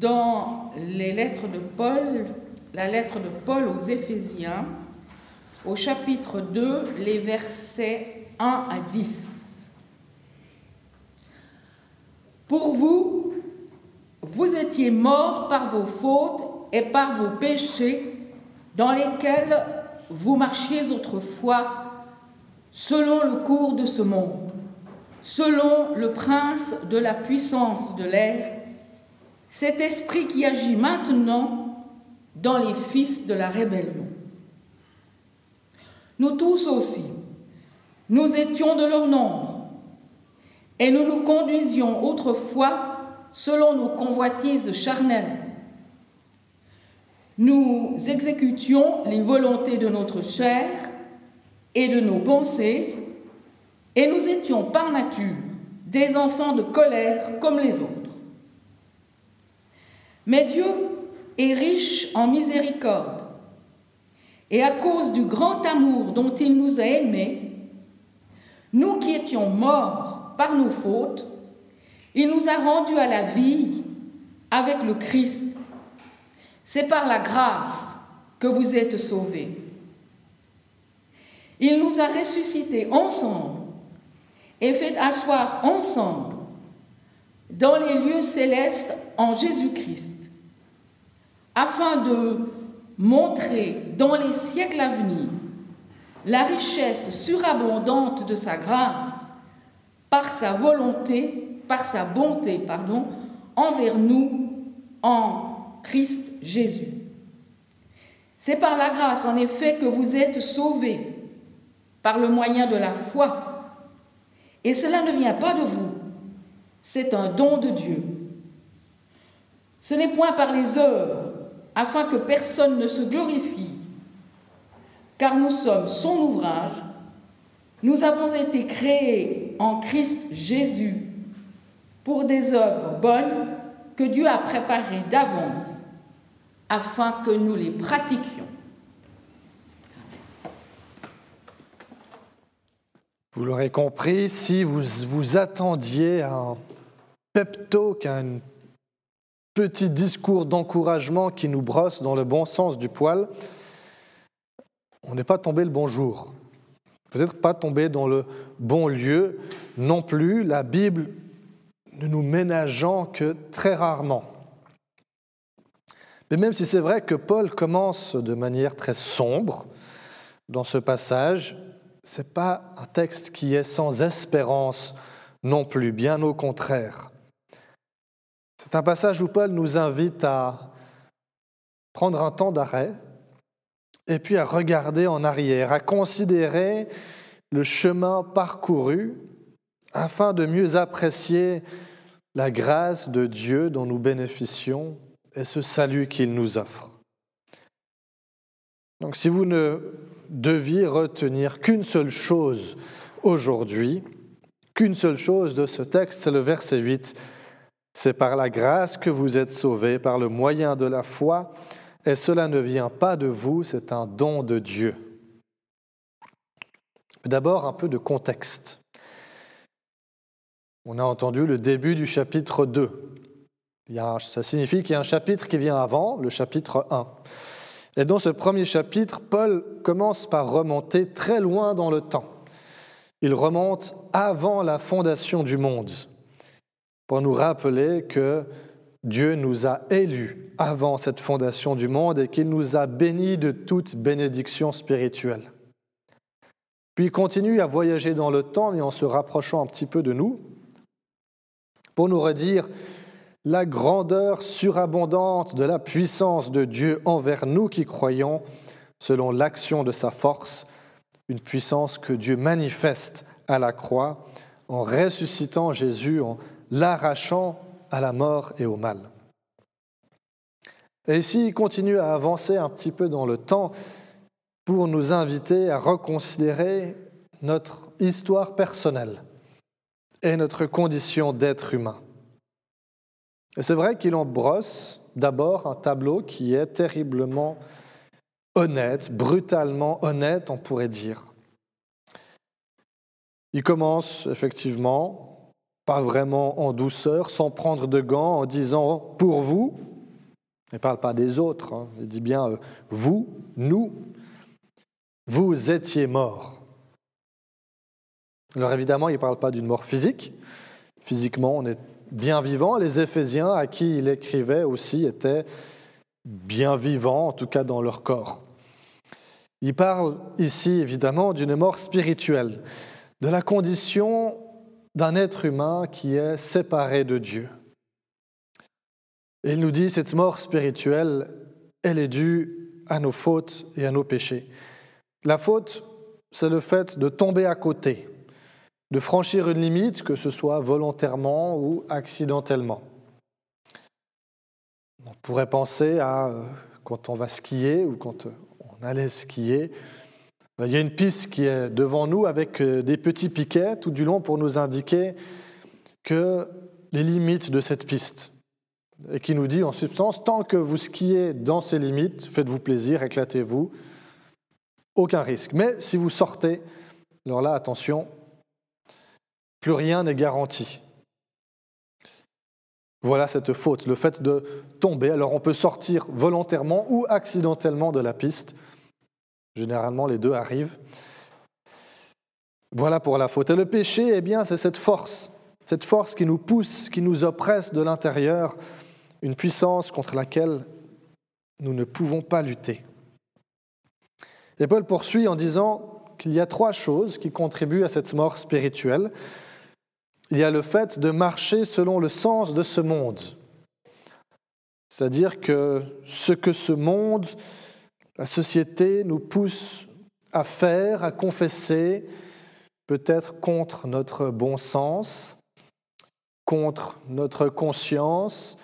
dans les lettres de Paul, la lettre de Paul aux Éphésiens, au chapitre 2, les versets 1 à 10. Pour vous, vous étiez morts par vos fautes et par vos péchés dans lesquels vous marchiez autrefois selon le cours de ce monde, selon le prince de la puissance de l'air cet esprit qui agit maintenant dans les fils de la rébellion. Nous tous aussi, nous étions de leur nombre, et nous nous conduisions autrefois selon nos convoitises charnelles. Nous exécutions les volontés de notre chair et de nos pensées, et nous étions par nature des enfants de colère comme les autres. Mais Dieu est riche en miséricorde. Et à cause du grand amour dont il nous a aimés, nous qui étions morts par nos fautes, il nous a rendus à la vie avec le Christ. C'est par la grâce que vous êtes sauvés. Il nous a ressuscités ensemble et fait asseoir ensemble dans les lieux célestes en Jésus-Christ afin de montrer dans les siècles à venir la richesse surabondante de sa grâce par sa volonté, par sa bonté, pardon, envers nous en Christ Jésus. C'est par la grâce, en effet, que vous êtes sauvés par le moyen de la foi. Et cela ne vient pas de vous, c'est un don de Dieu. Ce n'est point par les œuvres afin que personne ne se glorifie, car nous sommes son ouvrage, nous avons été créés en Christ Jésus pour des œuvres bonnes que Dieu a préparées d'avance afin que nous les pratiquions. Vous l'aurez compris, si vous vous attendiez à un pepto, qu'à une petit discours d'encouragement qui nous brosse dans le bon sens du poil, on n'est pas tombé le bon jour. Peut-être pas tombé dans le bon lieu non plus, la Bible ne nous ménageant que très rarement. Mais même si c'est vrai que Paul commence de manière très sombre dans ce passage, ce n'est pas un texte qui est sans espérance non plus, bien au contraire. C'est un passage où Paul nous invite à prendre un temps d'arrêt et puis à regarder en arrière, à considérer le chemin parcouru afin de mieux apprécier la grâce de Dieu dont nous bénéficions et ce salut qu'il nous offre. Donc si vous ne deviez retenir qu'une seule chose aujourd'hui, qu'une seule chose de ce texte, c'est le verset 8 c'est par la grâce que vous êtes sauvés, par le moyen de la foi, et cela ne vient pas de vous, c'est un don de Dieu. D'abord, un peu de contexte. On a entendu le début du chapitre 2. ça signifie qu'il y a un chapitre qui vient avant, le chapitre 1. Et dans ce premier chapitre, Paul commence par remonter très loin dans le temps. Il remonte avant la fondation du monde pour nous rappeler que Dieu nous a élus avant cette fondation du monde et qu'il nous a bénis de toute bénédiction spirituelle. Puis il continue à voyager dans le temps, mais en se rapprochant un petit peu de nous, pour nous redire la grandeur surabondante de la puissance de Dieu envers nous qui croyons, selon l'action de sa force, une puissance que Dieu manifeste à la croix en ressuscitant Jésus, en l'arrachant à la mort et au mal. Et ici, il continue à avancer un petit peu dans le temps pour nous inviter à reconsidérer notre histoire personnelle et notre condition d'être humain. Et c'est vrai qu'il en brosse d'abord un tableau qui est terriblement honnête, brutalement honnête, on pourrait dire. Il commence effectivement, pas vraiment en douceur, sans prendre de gants, en disant pour vous, il ne parle pas des autres, hein, il dit bien euh, vous, nous, vous étiez morts. Alors évidemment, il ne parle pas d'une mort physique. Physiquement, on est bien vivant. Les Éphésiens à qui il écrivait aussi étaient bien vivants, en tout cas dans leur corps. Il parle ici évidemment d'une mort spirituelle, de la condition d'un être humain qui est séparé de Dieu. Il nous dit, cette mort spirituelle, elle est due à nos fautes et à nos péchés. La faute, c'est le fait de tomber à côté, de franchir une limite, que ce soit volontairement ou accidentellement. On pourrait penser à euh, quand on va skier ou quand on allait skier. Il y a une piste qui est devant nous avec euh, des petits piquets tout du long pour nous indiquer que les limites de cette piste et qui nous dit en substance, tant que vous skiez dans ces limites, faites-vous plaisir, éclatez-vous, aucun risque. Mais si vous sortez, alors là, attention, plus rien n'est garanti. Voilà cette faute, le fait de tomber. Alors on peut sortir volontairement ou accidentellement de la piste. Généralement, les deux arrivent. Voilà pour la faute. Et le péché, eh bien, c'est cette force, cette force qui nous pousse, qui nous oppresse de l'intérieur, une puissance contre laquelle nous ne pouvons pas lutter. Et Paul poursuit en disant qu'il y a trois choses qui contribuent à cette mort spirituelle. Il y a le fait de marcher selon le sens de ce monde. C'est-à-dire que ce que ce monde, la société nous pousse à faire, à confesser, peut-être contre notre bon sens, contre notre conscience,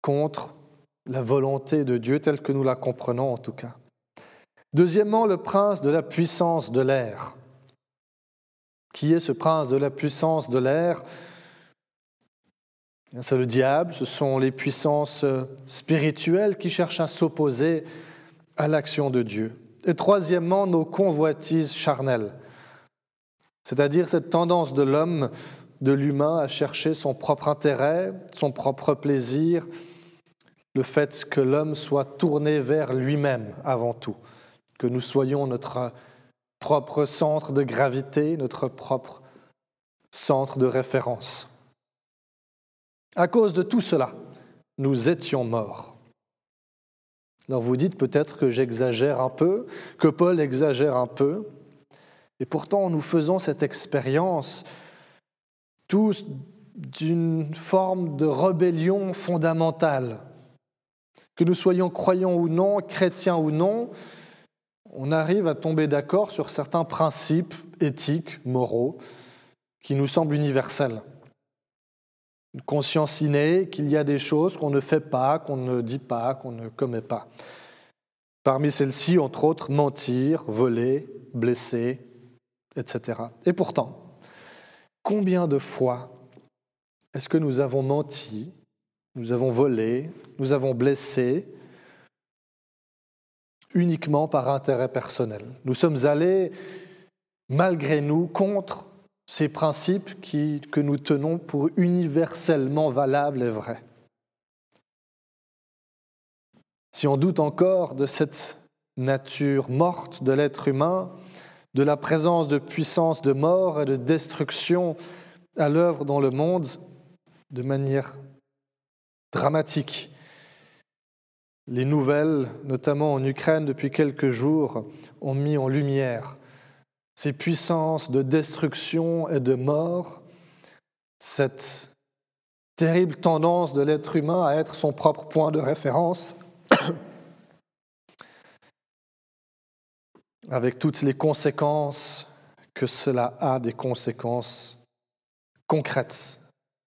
contre la volonté de Dieu telle que nous la comprenons en tout cas. Deuxièmement, le prince de la puissance de l'air. Qui est ce prince de la puissance de l'air? C'est le diable, ce sont les puissances spirituelles qui cherchent à s'opposer à l'action de Dieu. Et troisièmement, nos convoitises charnelles, c'est-à-dire cette tendance de l'homme, de l'humain à chercher son propre intérêt, son propre plaisir, le fait que l'homme soit tourné vers lui-même avant tout, que nous soyons notre propre centre de gravité, notre propre centre de référence. À cause de tout cela, nous étions morts. Alors vous dites peut-être que j'exagère un peu, que Paul exagère un peu, et pourtant nous faisons cette expérience tous d'une forme de rébellion fondamentale que nous soyons croyants ou non, chrétiens ou non, on arrive à tomber d'accord sur certains principes éthiques, moraux, qui nous semblent universels. Une conscience innée qu'il y a des choses qu'on ne fait pas, qu'on ne dit pas, qu'on ne commet pas. Parmi celles-ci, entre autres, mentir, voler, blesser, etc. Et pourtant, combien de fois est-ce que nous avons menti, nous avons volé, nous avons blessé uniquement par intérêt personnel? Nous sommes allés, malgré nous, contre ces principes que nous tenons pour universellement valables et vrais. Si on doute encore de cette nature morte de l'être humain, de la présence de puissance de mort et de destruction à l'œuvre dans le monde de manière dramatique. Les nouvelles, notamment en Ukraine depuis quelques jours, ont mis en lumière ces puissances de destruction et de mort, cette terrible tendance de l'être humain à être son propre point de référence, avec toutes les conséquences que cela a, des conséquences concrètes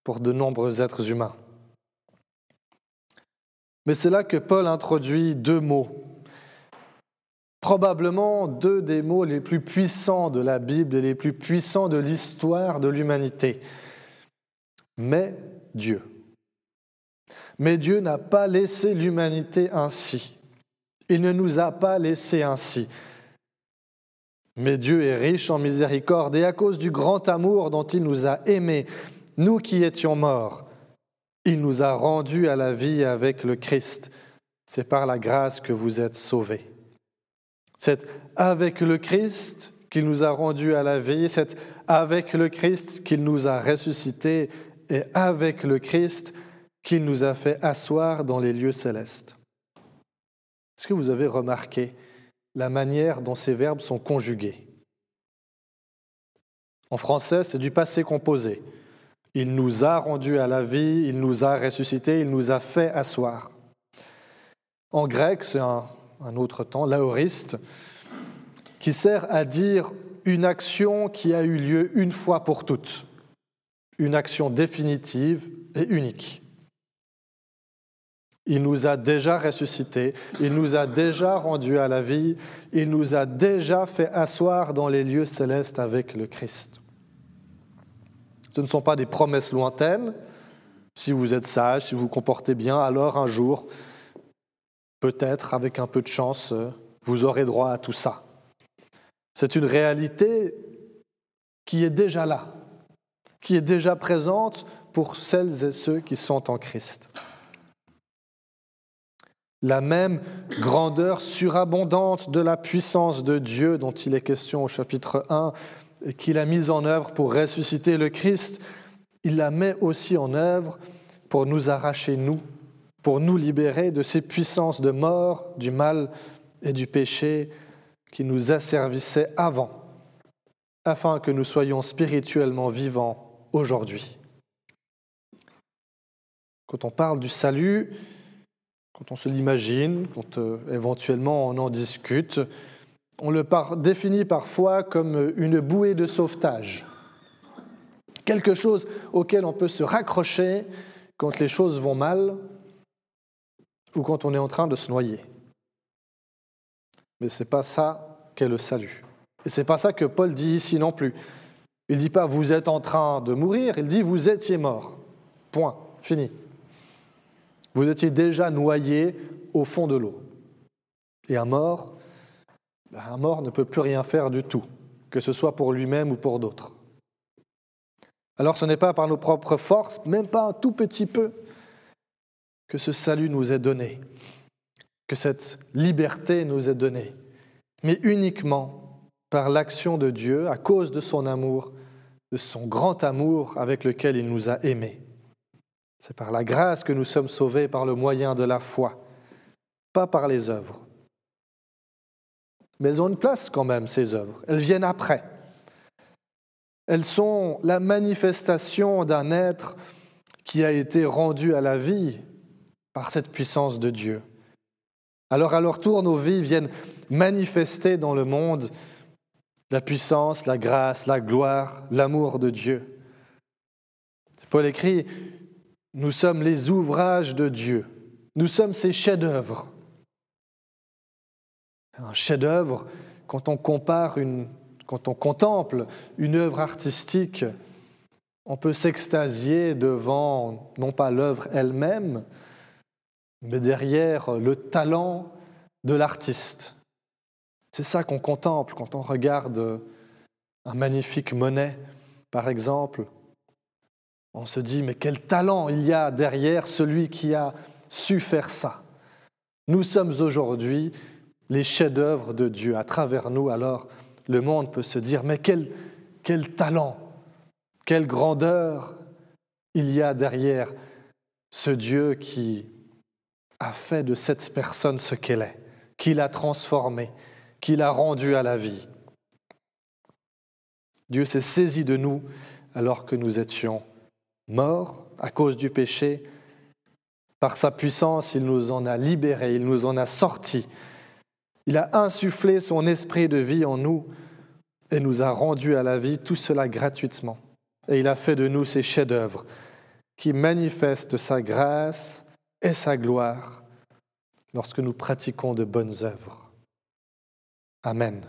pour de nombreux êtres humains. Mais c'est là que Paul introduit deux mots, probablement deux des mots les plus puissants de la Bible et les plus puissants de l'histoire de l'humanité. Mais Dieu. Mais Dieu n'a pas laissé l'humanité ainsi. Il ne nous a pas laissé ainsi. Mais Dieu est riche en miséricorde et à cause du grand amour dont il nous a aimés, nous qui étions morts, il nous a rendus à la vie avec le Christ. C'est par la grâce que vous êtes sauvés. C'est avec le Christ qu'il nous a rendus à la vie, c'est avec le Christ qu'il nous a ressuscités et avec le Christ qu'il nous a fait asseoir dans les lieux célestes. Est-ce que vous avez remarqué la manière dont ces verbes sont conjugués? En français, c'est du passé composé. Il nous a rendus à la vie, il nous a ressuscités, il nous a fait asseoir. En grec, c'est un, autre temps, l'aoriste, qui sert à dire une action qui a eu lieu une fois pour toutes, une action définitive et unique. Il nous a déjà ressuscités, il nous a déjà rendus à la vie, il nous a déjà fait asseoir dans les lieux célestes avec le Christ. Ce ne sont pas des promesses lointaines. Si vous êtes sage, si vous vous comportez bien, alors un jour, peut-être avec un peu de chance, vous aurez droit à tout ça. C'est une réalité qui est déjà là, qui est déjà présente pour celles et ceux qui sont en Christ. La même grandeur surabondante de la puissance de Dieu dont il est question au chapitre 1 qu'il a mise en œuvre pour ressusciter le Christ, il la met aussi en œuvre pour nous arracher, nous, pour nous libérer de ces puissances de mort, du mal et du péché qui nous asservissaient avant, afin que nous soyons spirituellement vivants aujourd'hui. Quand on parle du salut, quand on se l'imagine, quand euh, éventuellement on en discute, on le définit parfois comme une bouée de sauvetage, quelque chose auquel on peut se raccrocher quand les choses vont mal ou quand on est en train de se noyer. Mais ce n'est pas ça qu'est le salut. Et ce n'est pas ça que Paul dit ici non plus. Il ne dit pas vous êtes en train de mourir, il dit vous étiez mort. Point, fini. Vous étiez déjà noyé au fond de l'eau. Et un mort, ben, un mort ne peut plus rien faire du tout, que ce soit pour lui-même ou pour d'autres. Alors ce n'est pas par nos propres forces, même pas un tout petit peu, que ce salut nous est donné, que cette liberté nous est donnée, mais uniquement par l'action de Dieu à cause de son amour, de son grand amour avec lequel il nous a aimés. C'est par la grâce que nous sommes sauvés par le moyen de la foi, pas par les œuvres. Mais elles ont une place quand même, ces œuvres. Elles viennent après. Elles sont la manifestation d'un être qui a été rendu à la vie par cette puissance de Dieu. Alors à leur tour, nos vies viennent manifester dans le monde la puissance, la grâce, la gloire, l'amour de Dieu. Paul écrit, nous sommes les ouvrages de Dieu, nous sommes ses chefs-d'œuvre. Un chef-d'œuvre, quand on compare une, quand on contemple une œuvre artistique, on peut s'extasier devant non pas l'œuvre elle-même, mais derrière le talent de l'artiste. C'est ça qu'on contemple quand on regarde un magnifique Monet, par exemple. On se dit, mais quel talent il y a derrière celui qui a su faire ça. Nous sommes aujourd'hui les chefs-d'œuvre de Dieu à travers nous, alors le monde peut se dire, mais quel, quel talent, quelle grandeur il y a derrière ce Dieu qui a fait de cette personne ce qu'elle est, qui l'a transformée, qui l'a rendue à la vie. Dieu s'est saisi de nous alors que nous étions morts à cause du péché. Par sa puissance, il nous en a libérés, il nous en a sortis il a insufflé son esprit de vie en nous et nous a rendus à la vie, tout cela gratuitement. Et il a fait de nous ses chefs-d'œuvre qui manifestent sa grâce et sa gloire lorsque nous pratiquons de bonnes œuvres. Amen.